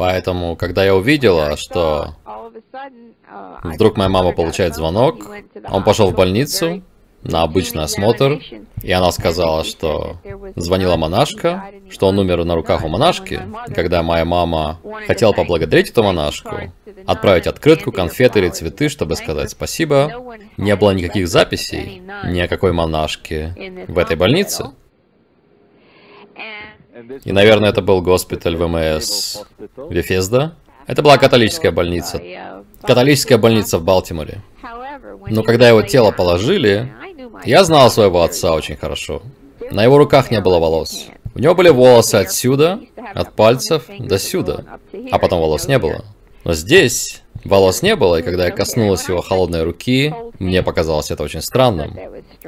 Поэтому, когда я увидела, что вдруг моя мама получает звонок, он пошел в больницу на обычный осмотр, и она сказала, что звонила монашка, что он умер на руках у монашки. Когда моя мама хотела поблагодарить эту монашку, отправить открытку, конфеты или цветы, чтобы сказать спасибо, не было никаких записей ни о какой монашке в этой больнице. И, наверное, это был госпиталь ВМС Вефезда. Это была католическая больница. Католическая больница в Балтиморе. Но когда его тело положили, я знал своего отца очень хорошо. На его руках не было волос. У него были волосы отсюда, от пальцев до сюда, а потом волос не было. Но здесь волос не было, и когда я коснулась его холодной руки, мне показалось это очень странным.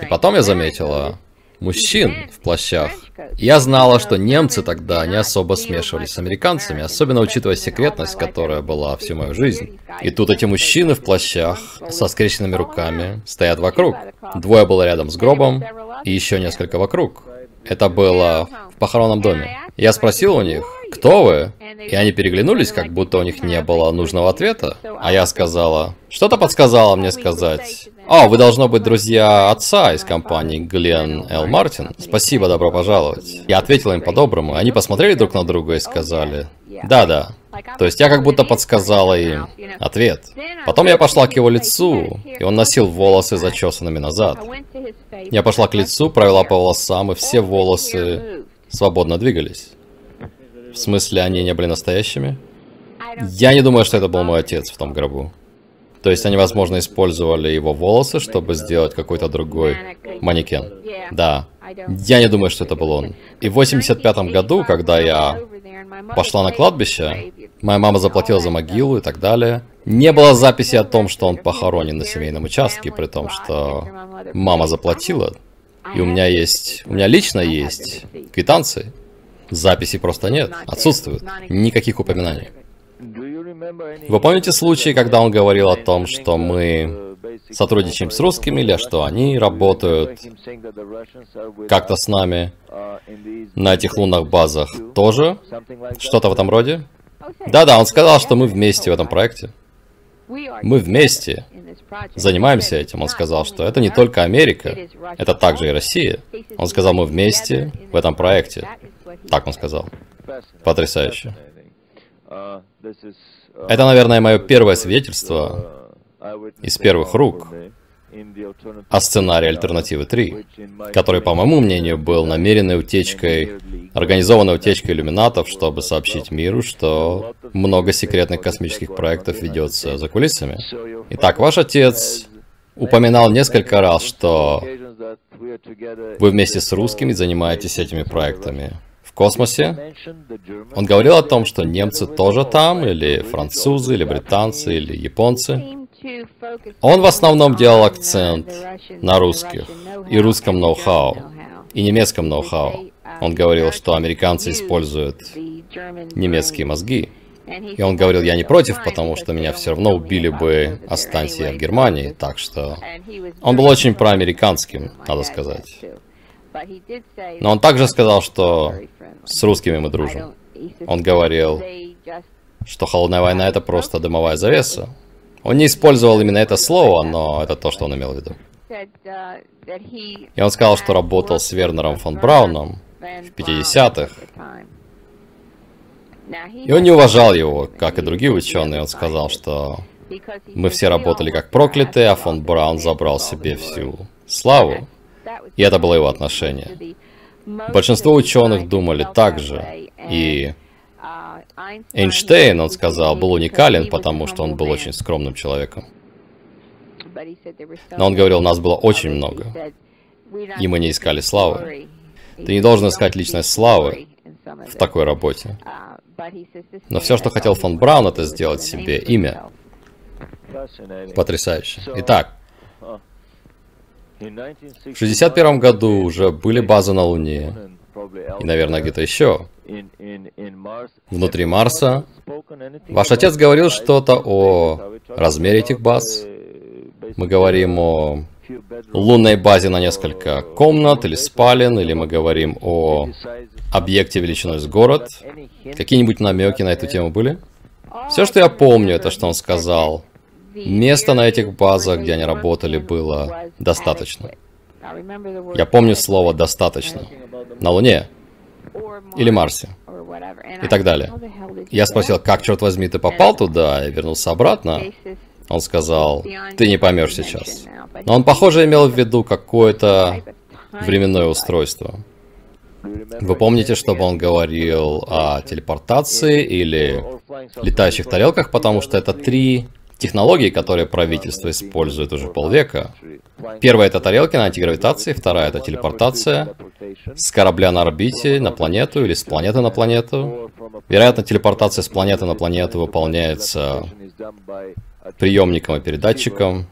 И потом я заметила, мужчин в плащах. Я знала, что немцы тогда не особо смешивались с американцами, особенно учитывая секретность, которая была всю мою жизнь. И тут эти мужчины в плащах со скрещенными руками стоят вокруг. Двое было рядом с гробом, и еще несколько вокруг. Это было в похоронном доме. Я спросил у них, кто вы? И они переглянулись, как будто у них не было нужного ответа. А я сказала, что-то подсказало мне сказать. О, вы должно быть друзья отца из компании Глен Л. Мартин. Спасибо, добро пожаловать. Я ответила им по-доброму, они посмотрели друг на друга и сказали, да-да. То есть я как будто подсказала им ответ. Потом я пошла к его лицу, и он носил волосы зачесанными назад. Я пошла к лицу, провела по волосам, и все волосы свободно двигались. В смысле, они не были настоящими? Я не думаю, что это был мой отец в том гробу. То есть они, возможно, использовали его волосы, чтобы сделать какой-то другой манекен. Да. Я не думаю, что это был он. И в 85 году, когда я пошла на кладбище, моя мама заплатила за могилу и так далее. Не было записи о том, что он похоронен на семейном участке, при том, что мама заплатила. И у меня есть, у меня лично есть квитанции. Записей просто нет, отсутствуют, никаких упоминаний. Вы помните случай, когда он говорил о том, что мы сотрудничаем с русскими, или что они работают как-то с нами на этих лунных базах тоже? Что-то в этом роде? Да-да, он сказал, что мы вместе в этом проекте. Мы вместе занимаемся этим. Он сказал, что это не только Америка, это также и Россия. Он сказал, мы вместе в этом проекте. Так он сказал. Потрясающе. Это, наверное, мое первое свидетельство из первых рук о сценарии Альтернативы 3, который, по моему мнению, был намеренной утечкой, организованной утечкой иллюминатов, чтобы сообщить миру, что много секретных космических проектов ведется за кулисами. Итак, ваш отец упоминал несколько раз, что вы вместе с русскими занимаетесь этими проектами в космосе. Он говорил о том, что немцы тоже там, или французы, или британцы, или японцы. Он в основном делал акцент на русских и русском ноу-хау, и немецком ноу-хау. Он говорил, что американцы используют немецкие мозги. И он говорил, я не против, потому что меня все равно убили бы, останься я в Германии. Так что он был очень проамериканским, надо сказать. Но он также сказал, что с русскими мы дружим. Он говорил, что холодная война это просто дымовая завеса. Он не использовал именно это слово, но это то, что он имел в виду. И он сказал, что работал с Вернером фон Брауном в 50-х. И он не уважал его, как и другие ученые. Он сказал, что мы все работали как проклятые, а фон Браун забрал себе всю славу. И это было его отношение. Большинство ученых думали так же. И Эйнштейн, он сказал, был уникален, потому что он был очень скромным человеком. Но он говорил, нас было очень много, и мы не искали славы. Ты не должен искать личность славы в такой работе. Но все, что хотел фон Браун, это сделать себе имя. Потрясающе. Итак, в 61 году уже были базы на Луне, и, наверное, где-то еще. Внутри Марса. Ваш отец говорил что-то о размере этих баз. Мы говорим о лунной базе на несколько комнат или спален, или мы говорим о объекте величиной с город. Какие-нибудь намеки на эту тему были? Все, что я помню, это что он сказал. Места на этих базах, где они работали, было достаточно. Я помню слово «достаточно». На Луне или Марсе и так далее. Я спросил, как, черт возьми, ты попал туда и вернулся обратно? Он сказал, ты не поймешь сейчас. Но он, похоже, имел в виду какое-то временное устройство. Вы помните, чтобы он говорил о телепортации или летающих тарелках, потому что это три технологии, которые правительство использует уже полвека. Первая это тарелки на антигравитации, вторая это телепортация с корабля на орбите на планету или с планеты на планету. Вероятно, телепортация с планеты на планету выполняется приемником и передатчиком.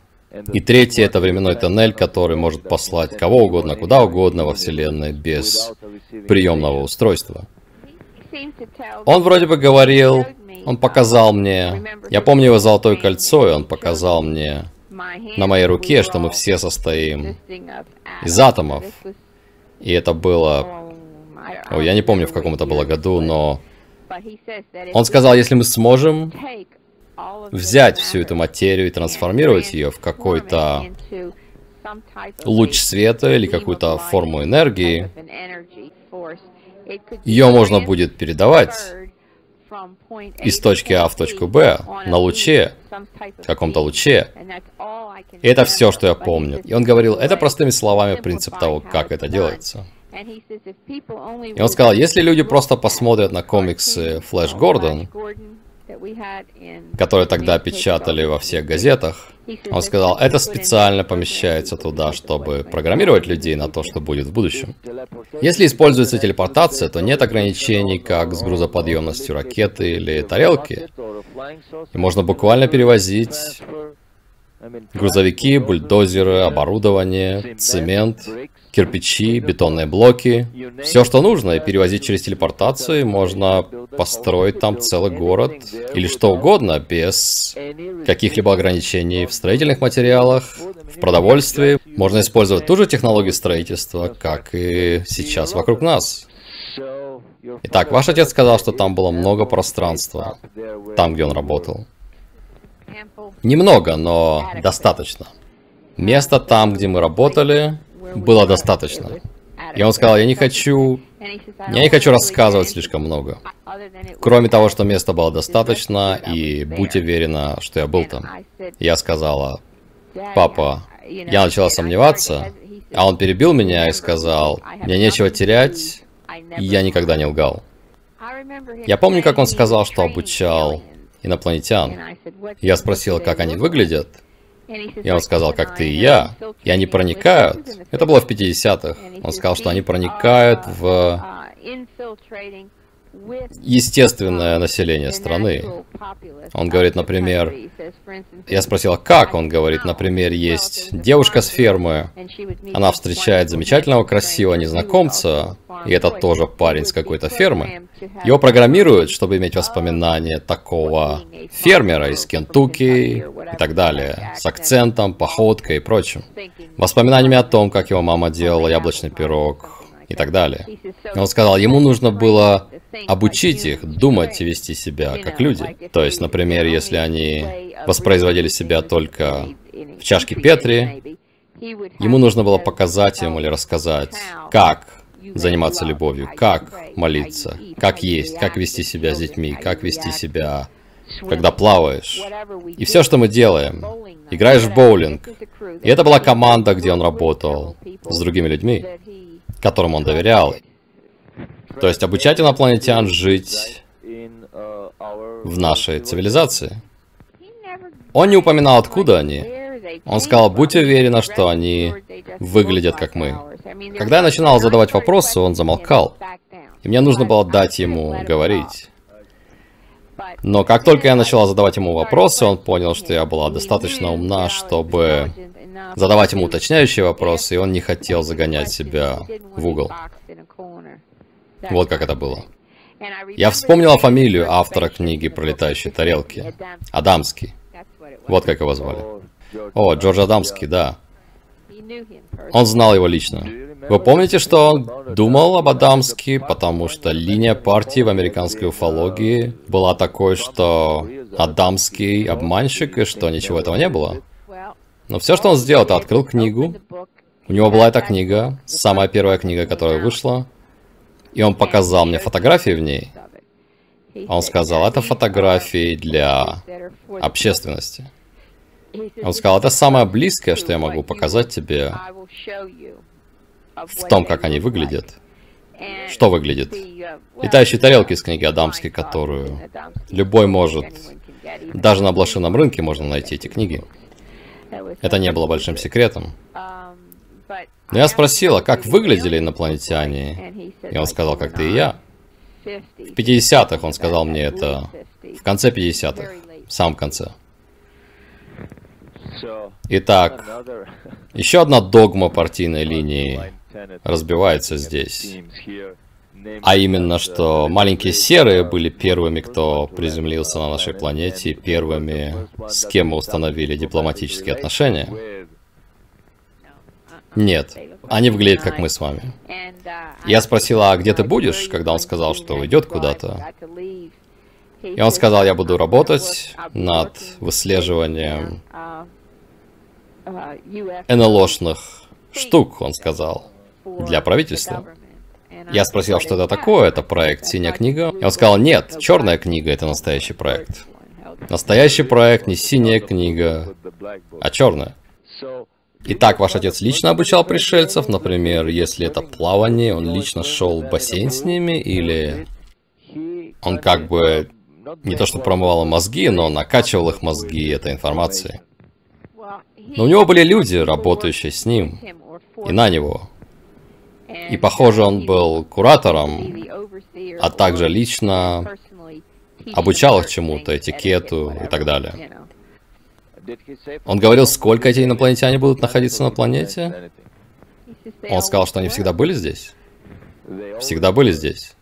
И третье это временной тоннель, который может послать кого угодно, куда угодно во Вселенной без приемного устройства. Он вроде бы говорил, он показал мне, я помню его золотое кольцо, и он показал мне на моей руке, что мы все состоим из атомов. И это было... О, я не помню, в каком это было году, но... Он сказал, если мы сможем взять всю эту материю и трансформировать ее в какой-то луч света или какую-то форму энергии, ее можно будет передавать из точки А в точку Б на луче, каком-то луче. И это все, что я помню. И он говорил, это простыми словами принцип того, как это делается. И он сказал, если люди просто посмотрят на комиксы Флэш Гордон, которые тогда печатали во всех газетах, он сказал, это специально помещается туда, чтобы программировать людей на то, что будет в будущем. Если используется телепортация, то нет ограничений, как с грузоподъемностью ракеты или тарелки. И можно буквально перевозить грузовики, бульдозеры, оборудование, цемент, кирпичи, бетонные блоки, все, что нужно, и перевозить через телепортацию, можно построить там целый город или что угодно, без каких-либо ограничений в строительных материалах, в продовольствии. Можно использовать ту же технологию строительства, как и сейчас вокруг нас. Итак, ваш отец сказал, что там было много пространства, там, где он работал. Немного, но достаточно. Место там, где мы работали, было достаточно. И он сказал, я не хочу... Я не хочу рассказывать слишком много. Кроме того, что места было достаточно, и будь уверена, что я был там. Я сказала, папа, я начала сомневаться, а он перебил меня и сказал, мне нечего терять, и я никогда не лгал. Я помню, как он сказал, что обучал инопланетян. Я спросила, как они выглядят, и он сказал, как ты и я. И они проникают. Это было в 50-х. Он сказал, что они проникают в естественное население страны. Он говорит, например, я спросила, как? Он говорит, например, есть девушка с фермы, она встречает замечательного, красивого незнакомца, и это тоже парень с какой-то фермы. Его программируют, чтобы иметь воспоминания такого фермера из Кентукки и так далее, с акцентом, походкой и прочим. Воспоминаниями о том, как его мама делала яблочный пирог, и так далее. Он сказал, ему нужно было обучить их думать и вести себя как люди. То есть, например, если они воспроизводили себя только в чашке Петри, ему нужно было показать им или рассказать, как заниматься любовью, как молиться, как есть, как вести себя с детьми, как вести себя, когда плаваешь. И все, что мы делаем, играешь в боулинг. И это была команда, где он работал с другими людьми которым он доверял. То есть обучать инопланетян жить в нашей цивилизации. Он не упоминал, откуда они. Он сказал, будь уверена, что они выглядят как мы. Когда я начинал задавать вопросы, он замолкал. И мне нужно было дать ему говорить. Но как только я начала задавать ему вопросы, он понял, что я была достаточно умна, чтобы задавать ему уточняющие вопросы, и он не хотел загонять себя в угол. Вот как это было. Я вспомнила фамилию автора книги про летающие тарелки. Адамский. Вот как его звали. О, Джордж Адамский, да. Он знал его лично. Вы помните, что он думал об Адамске, потому что линия партии в американской уфологии была такой, что Адамский обманщик, и что ничего этого не было? Но все, что он сделал, это открыл книгу. У него была эта книга, самая первая книга, которая вышла. И он показал мне фотографии в ней. Он сказал, это фотографии для общественности. Он сказал, это самое близкое, что я могу показать тебе в том, как они выглядят. Что выглядит? Летающие тарелки из книги Адамски, которую любой может... Даже на блошином рынке можно найти эти книги. Это не было большим секретом. Но я спросила, как выглядели инопланетяне, и он сказал, как ты и я. В 50-х он сказал мне это, в конце 50-х, в самом конце. Итак, еще одна догма партийной линии разбивается здесь. А именно, что маленькие серые были первыми, кто приземлился на нашей планете, первыми, с кем мы установили дипломатические отношения. Нет, они выглядят как мы с вами. Я спросила, а где ты будешь, когда он сказал, что уйдет куда-то. И он сказал, я буду работать над выслеживанием НЛОшных штук, он сказал, для правительства. Я спросил, что это такое, это проект «Синяя книга». И он сказал, нет, черная книга — это настоящий проект. Настоящий проект не синяя книга, а черная. Итак, ваш отец лично обучал пришельцев, например, если это плавание, он лично шел в бассейн с ними, или он как бы не то что промывал мозги, но накачивал их мозги этой информацией. Но у него были люди, работающие с ним и на него. И похоже, он был куратором, а также лично обучал их чему-то, этикету и так далее. Он говорил, сколько эти инопланетяне будут находиться на планете? Он сказал, что они всегда были здесь? Всегда были здесь.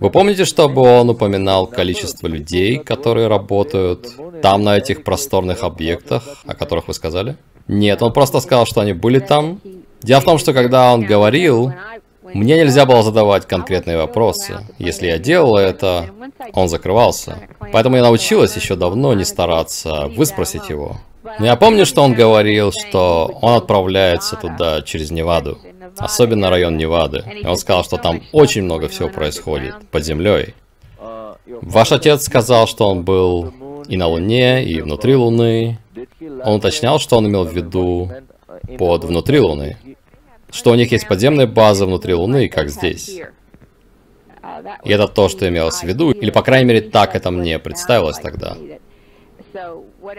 Вы помните, чтобы он упоминал количество людей, которые работают там, на этих просторных объектах, о которых вы сказали? Нет, он просто сказал, что они были там. Дело в том, что когда он говорил, мне нельзя было задавать конкретные вопросы. Если я делал это, он закрывался. Поэтому я научилась еще давно не стараться выспросить его. Но я помню, что он говорил, что он отправляется туда через Неваду. Особенно район Невады. И он сказал, что там очень много всего происходит под землей. Ваш отец сказал, что он был и на Луне, и внутри Луны. Он уточнял, что он имел в виду под внутри Луны. Что у них есть подземная база внутри Луны, как здесь. И это то, что имелось в виду, или, по крайней мере, так это мне представилось тогда.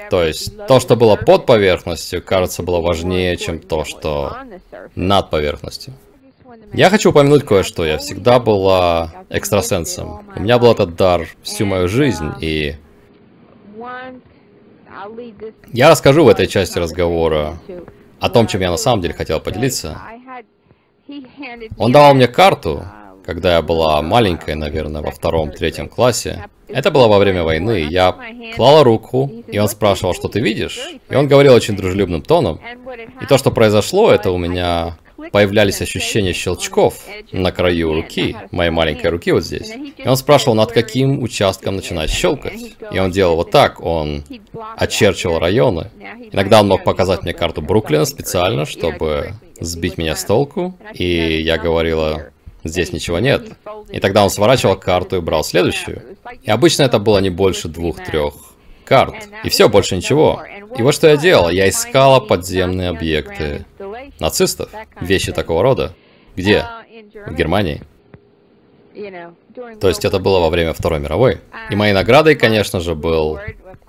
То есть, то, что было под поверхностью, кажется, было важнее, чем то, что над поверхностью. Я хочу упомянуть кое-что. Я всегда была экстрасенсом. У меня был этот дар всю мою жизнь, и... Я расскажу в этой части разговора о том, чем я на самом деле хотел поделиться. Он давал мне карту, когда я была маленькая, наверное, во втором-третьем классе. Это было во время войны. Я клала руку, и он спрашивал, что ты видишь? И он говорил очень дружелюбным тоном. И то, что произошло, это у меня появлялись ощущения щелчков на краю руки, моей маленькой руки вот здесь. И он спрашивал, над каким участком начинать щелкать. И он делал вот так, он очерчивал районы. Иногда он мог показать мне карту Бруклина специально, чтобы сбить меня с толку. И я говорила, здесь ничего нет. И тогда он сворачивал карту и брал следующую. И обычно это было не больше двух-трех карт. И все, больше ничего. И вот что я делал. Я искала подземные объекты нацистов. Вещи такого рода. Где? В Германии. То есть это было во время Второй мировой. И моей наградой, конечно же, был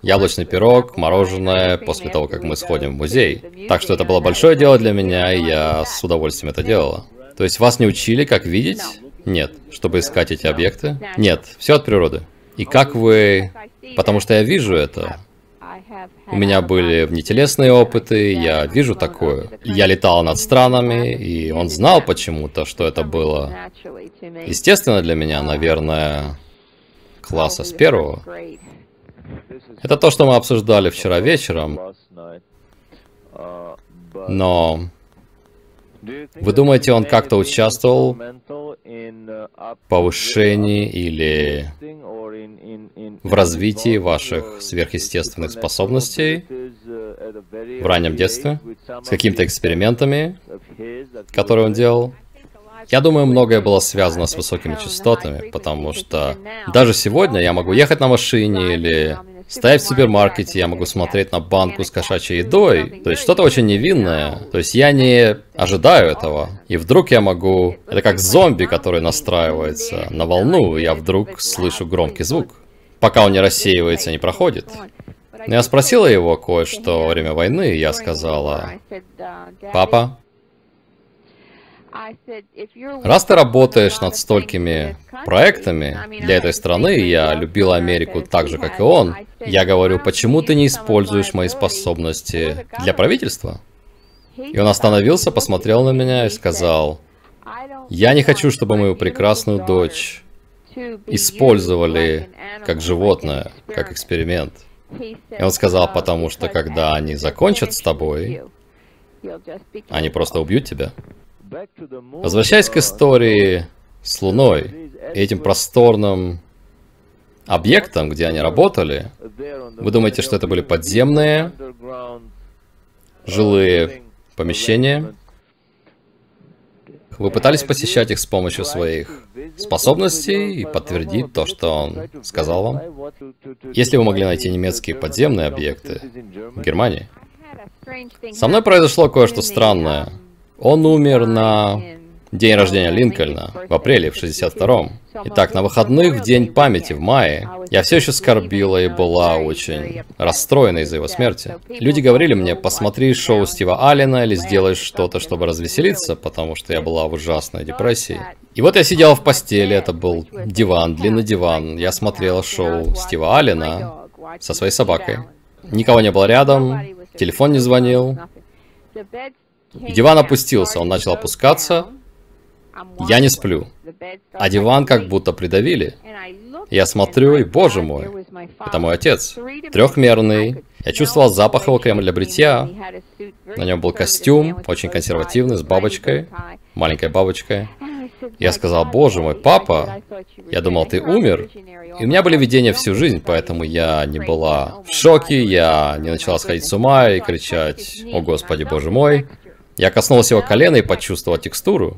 яблочный пирог, мороженое, после того, как мы сходим в музей. Так что это было большое дело для меня, и я с удовольствием это делала. То есть вас не учили, как видеть? Нет. Чтобы искать эти объекты? Нет. Все от природы. И как вы... Потому что я вижу это. У меня были внетелесные опыты, я вижу такое. Я летал над странами, и он знал почему-то, что это было. Естественно для меня, наверное, класса с первого. Это то, что мы обсуждали вчера вечером. Но Вы думаете, он как-то участвовал в повышении или в развитии ваших сверхъестественных способностей в раннем детстве? С какими-то экспериментами, которые он делал? Я думаю, многое было связано с высокими частотами, потому что даже сегодня я могу ехать на машине или Стоять в супермаркете, я могу смотреть на банку с кошачьей едой. То есть что-то очень невинное. То есть я не ожидаю этого. И вдруг я могу... Это как зомби, который настраивается на волну, и я вдруг слышу громкий звук. Пока он не рассеивается, не проходит. Но я спросила его кое-что во время войны, и я сказала, «Папа, Раз ты работаешь над столькими проектами для этой страны, я любила Америку так же, как и он, я говорю, почему ты не используешь мои способности для правительства? И он остановился, посмотрел на меня и сказал, я не хочу, чтобы мою прекрасную дочь использовали как животное, как эксперимент. И он сказал, потому что когда они закончат с тобой, они просто убьют тебя. Возвращаясь к истории с Луной этим просторным объектом, где они работали, вы думаете, что это были подземные жилые помещения? Вы пытались посещать их с помощью своих способностей и подтвердить то, что он сказал вам? Если вы могли найти немецкие подземные объекты в Германии? Со мной произошло кое-что странное. Он умер на день рождения Линкольна, в апреле, в 62-м. Итак, на выходных, в день памяти, в мае, я все еще скорбила и была очень расстроена из-за его смерти. Люди говорили мне, посмотри шоу Стива Аллена или сделай что-то, чтобы развеселиться, потому что я была в ужасной депрессии. И вот я сидела в постели, это был диван, длинный диван. Я смотрела шоу Стива Аллена со своей собакой. Никого не было рядом, телефон не звонил. Диван опустился, он начал опускаться. Я не сплю. А диван как будто придавили. Я смотрю, и боже мой, это мой отец. Трехмерный. Я чувствовал запах его крема для бритья. На нем был костюм, очень консервативный, с бабочкой, маленькой бабочкой. Я сказал, боже мой, папа, я думал, ты умер. И у меня были видения всю жизнь, поэтому я не была в шоке, я не начала сходить с ума и кричать, о господи, боже мой. Я коснулась его колена и почувствовала текстуру.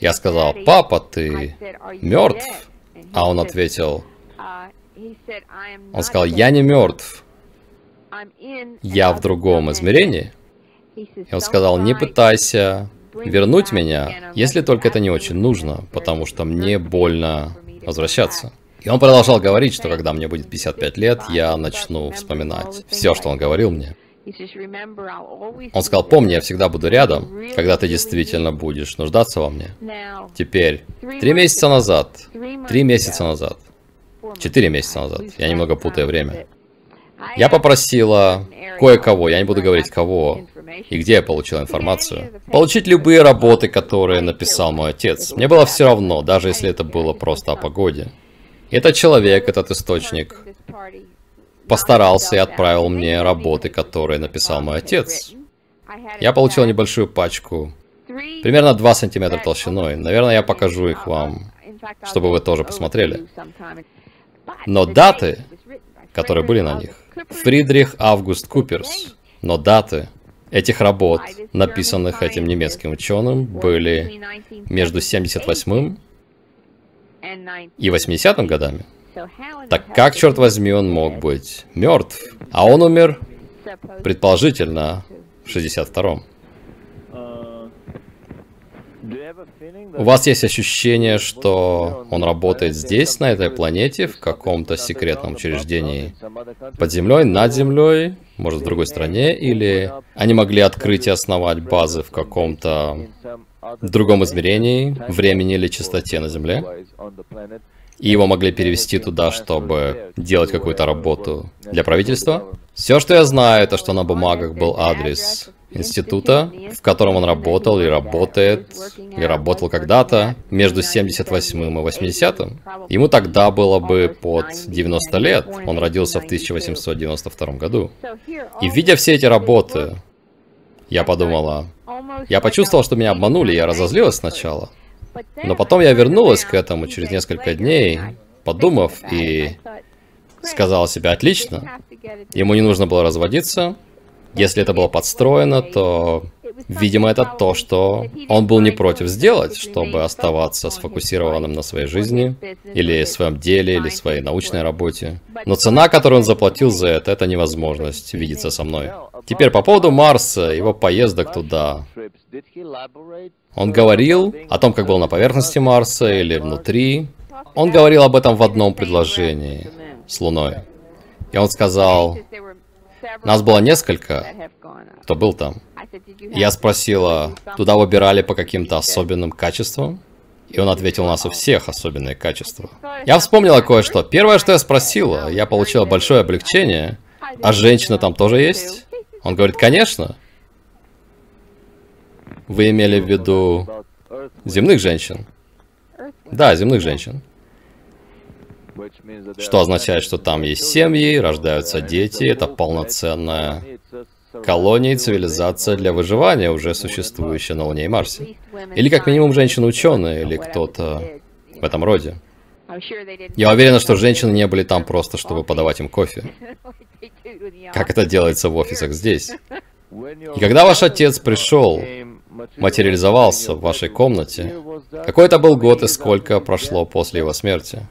Я сказал, папа, ты мертв? А он ответил, он сказал, я не мертв. Я в другом измерении. И он сказал, не пытайся вернуть меня, если только это не очень нужно, потому что мне больно возвращаться. И он продолжал говорить, что когда мне будет 55 лет, я начну вспоминать все, что он говорил мне. Он сказал, помни, я всегда буду рядом, когда ты действительно будешь нуждаться во мне. Теперь, три месяца назад, три месяца назад, четыре месяца назад, я немного путаю время, я попросила кое-кого, я не буду говорить кого, и где я получил информацию, получить любые работы, которые написал мой отец. Мне было все равно, даже если это было просто о погоде. Этот человек, этот источник, постарался и отправил мне работы, которые написал мой отец. Я получил небольшую пачку, примерно 2 сантиметра толщиной. Наверное, я покажу их вам, чтобы вы тоже посмотрели. Но даты, которые были на них, Фридрих Август Куперс, но даты этих работ, написанных этим немецким ученым, были между 78 и 80 годами. Так как, черт возьми, он мог быть мертв? А он умер, предположительно, в 62-м. У вас есть ощущение, что он работает здесь, на этой планете, в каком-то секретном учреждении? Под землей, над землей, может, в другой стране? Или они могли открыть и основать базы в каком-то другом измерении, времени или частоте на Земле? И его могли перевести туда, чтобы делать какую-то работу для правительства. Все, что я знаю, это что на бумагах был адрес института, в котором он работал и работает, и работал когда-то между 78 и 80. -м. Ему тогда было бы под 90 лет, он родился в 1892 году. И видя все эти работы, я подумала, Я почувствовал, что меня обманули, я разозлилась сначала. Но потом я вернулась к этому через несколько дней, подумав, и сказала себе, отлично, ему не нужно было разводиться. Если это было подстроено, то Видимо, это то, что он был не против сделать, чтобы оставаться сфокусированным на своей жизни, или своем деле, или своей научной работе. Но цена, которую он заплатил за это, это невозможность видеться со мной. Теперь по поводу Марса, его поездок туда. Он говорил о том, как был на поверхности Марса или внутри. Он говорил об этом в одном предложении с Луной. И он сказал, нас было несколько, кто был там. Я спросила, туда выбирали по каким-то особенным качествам? И он ответил, у нас у всех особенные качества. Я вспомнила кое-что. Первое, что я спросила, я получила большое облегчение. А женщина там тоже есть? Он говорит, конечно. Вы имели в виду земных женщин? Да, земных женщин. Что означает, что там есть семьи, рождаются дети, это полноценная колония и цивилизация для выживания, уже существующая на Луне и Марсе. Или как минимум женщины-ученые, или кто-то в этом роде. Я уверена, что женщины не были там просто, чтобы подавать им кофе. Как это делается в офисах здесь. И когда ваш отец пришел, материализовался в вашей комнате, какой это был год и сколько прошло после его смерти?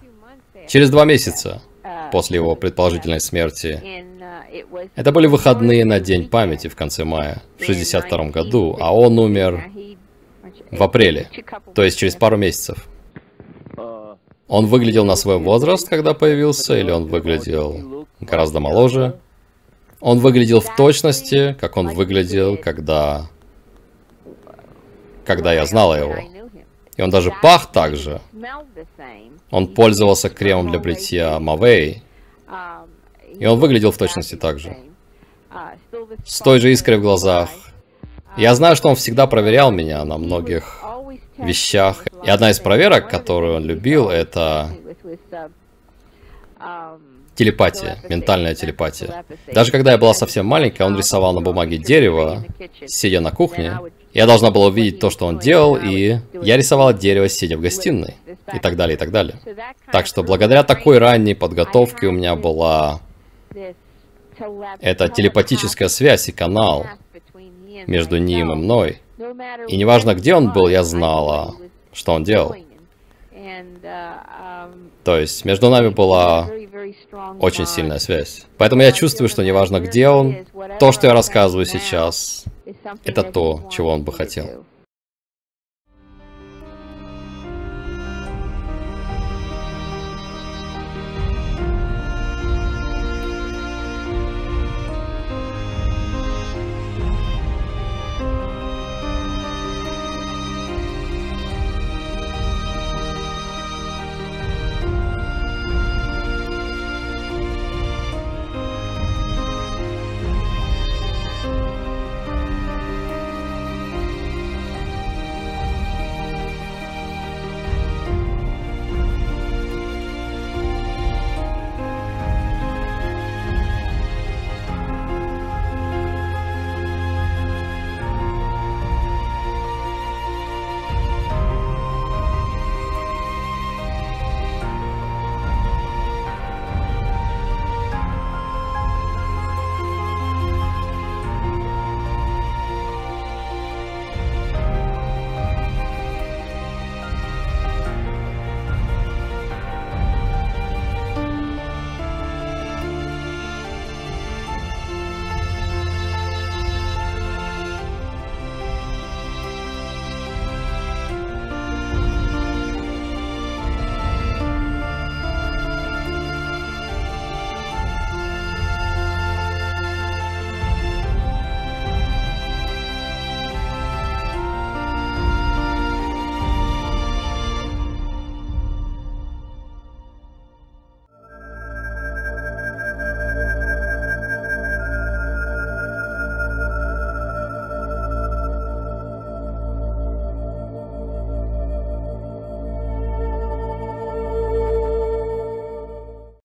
Через два месяца после его предположительной смерти. Это были выходные на День памяти в конце мая, в 62 году, а он умер в апреле, то есть через пару месяцев. Он выглядел на свой возраст, когда появился, или он выглядел гораздо моложе? Он выглядел в точности, как он выглядел, когда... Когда я знала его. И он даже пах так же. Он пользовался кремом для бритья Мавей, и он выглядел в точности так же. С той же искрой в глазах. Я знаю, что он всегда проверял меня на многих вещах. И одна из проверок, которую он любил, это телепатия, ментальная телепатия. Даже когда я была совсем маленькая, он рисовал на бумаге дерево, сидя на кухне. Я должна была увидеть то, что он делал, и я рисовала дерево, сидя в гостиной, и так далее, и так далее. Так что благодаря такой ранней подготовке у меня была эта телепатическая связь и канал между ним и мной. И неважно, где он был, я знала, что он делал. То есть между нами была очень сильная связь. Поэтому я чувствую, что неважно, где он, то, что я рассказываю сейчас, это то, чего он бы хотел.